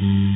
Mm-hmm.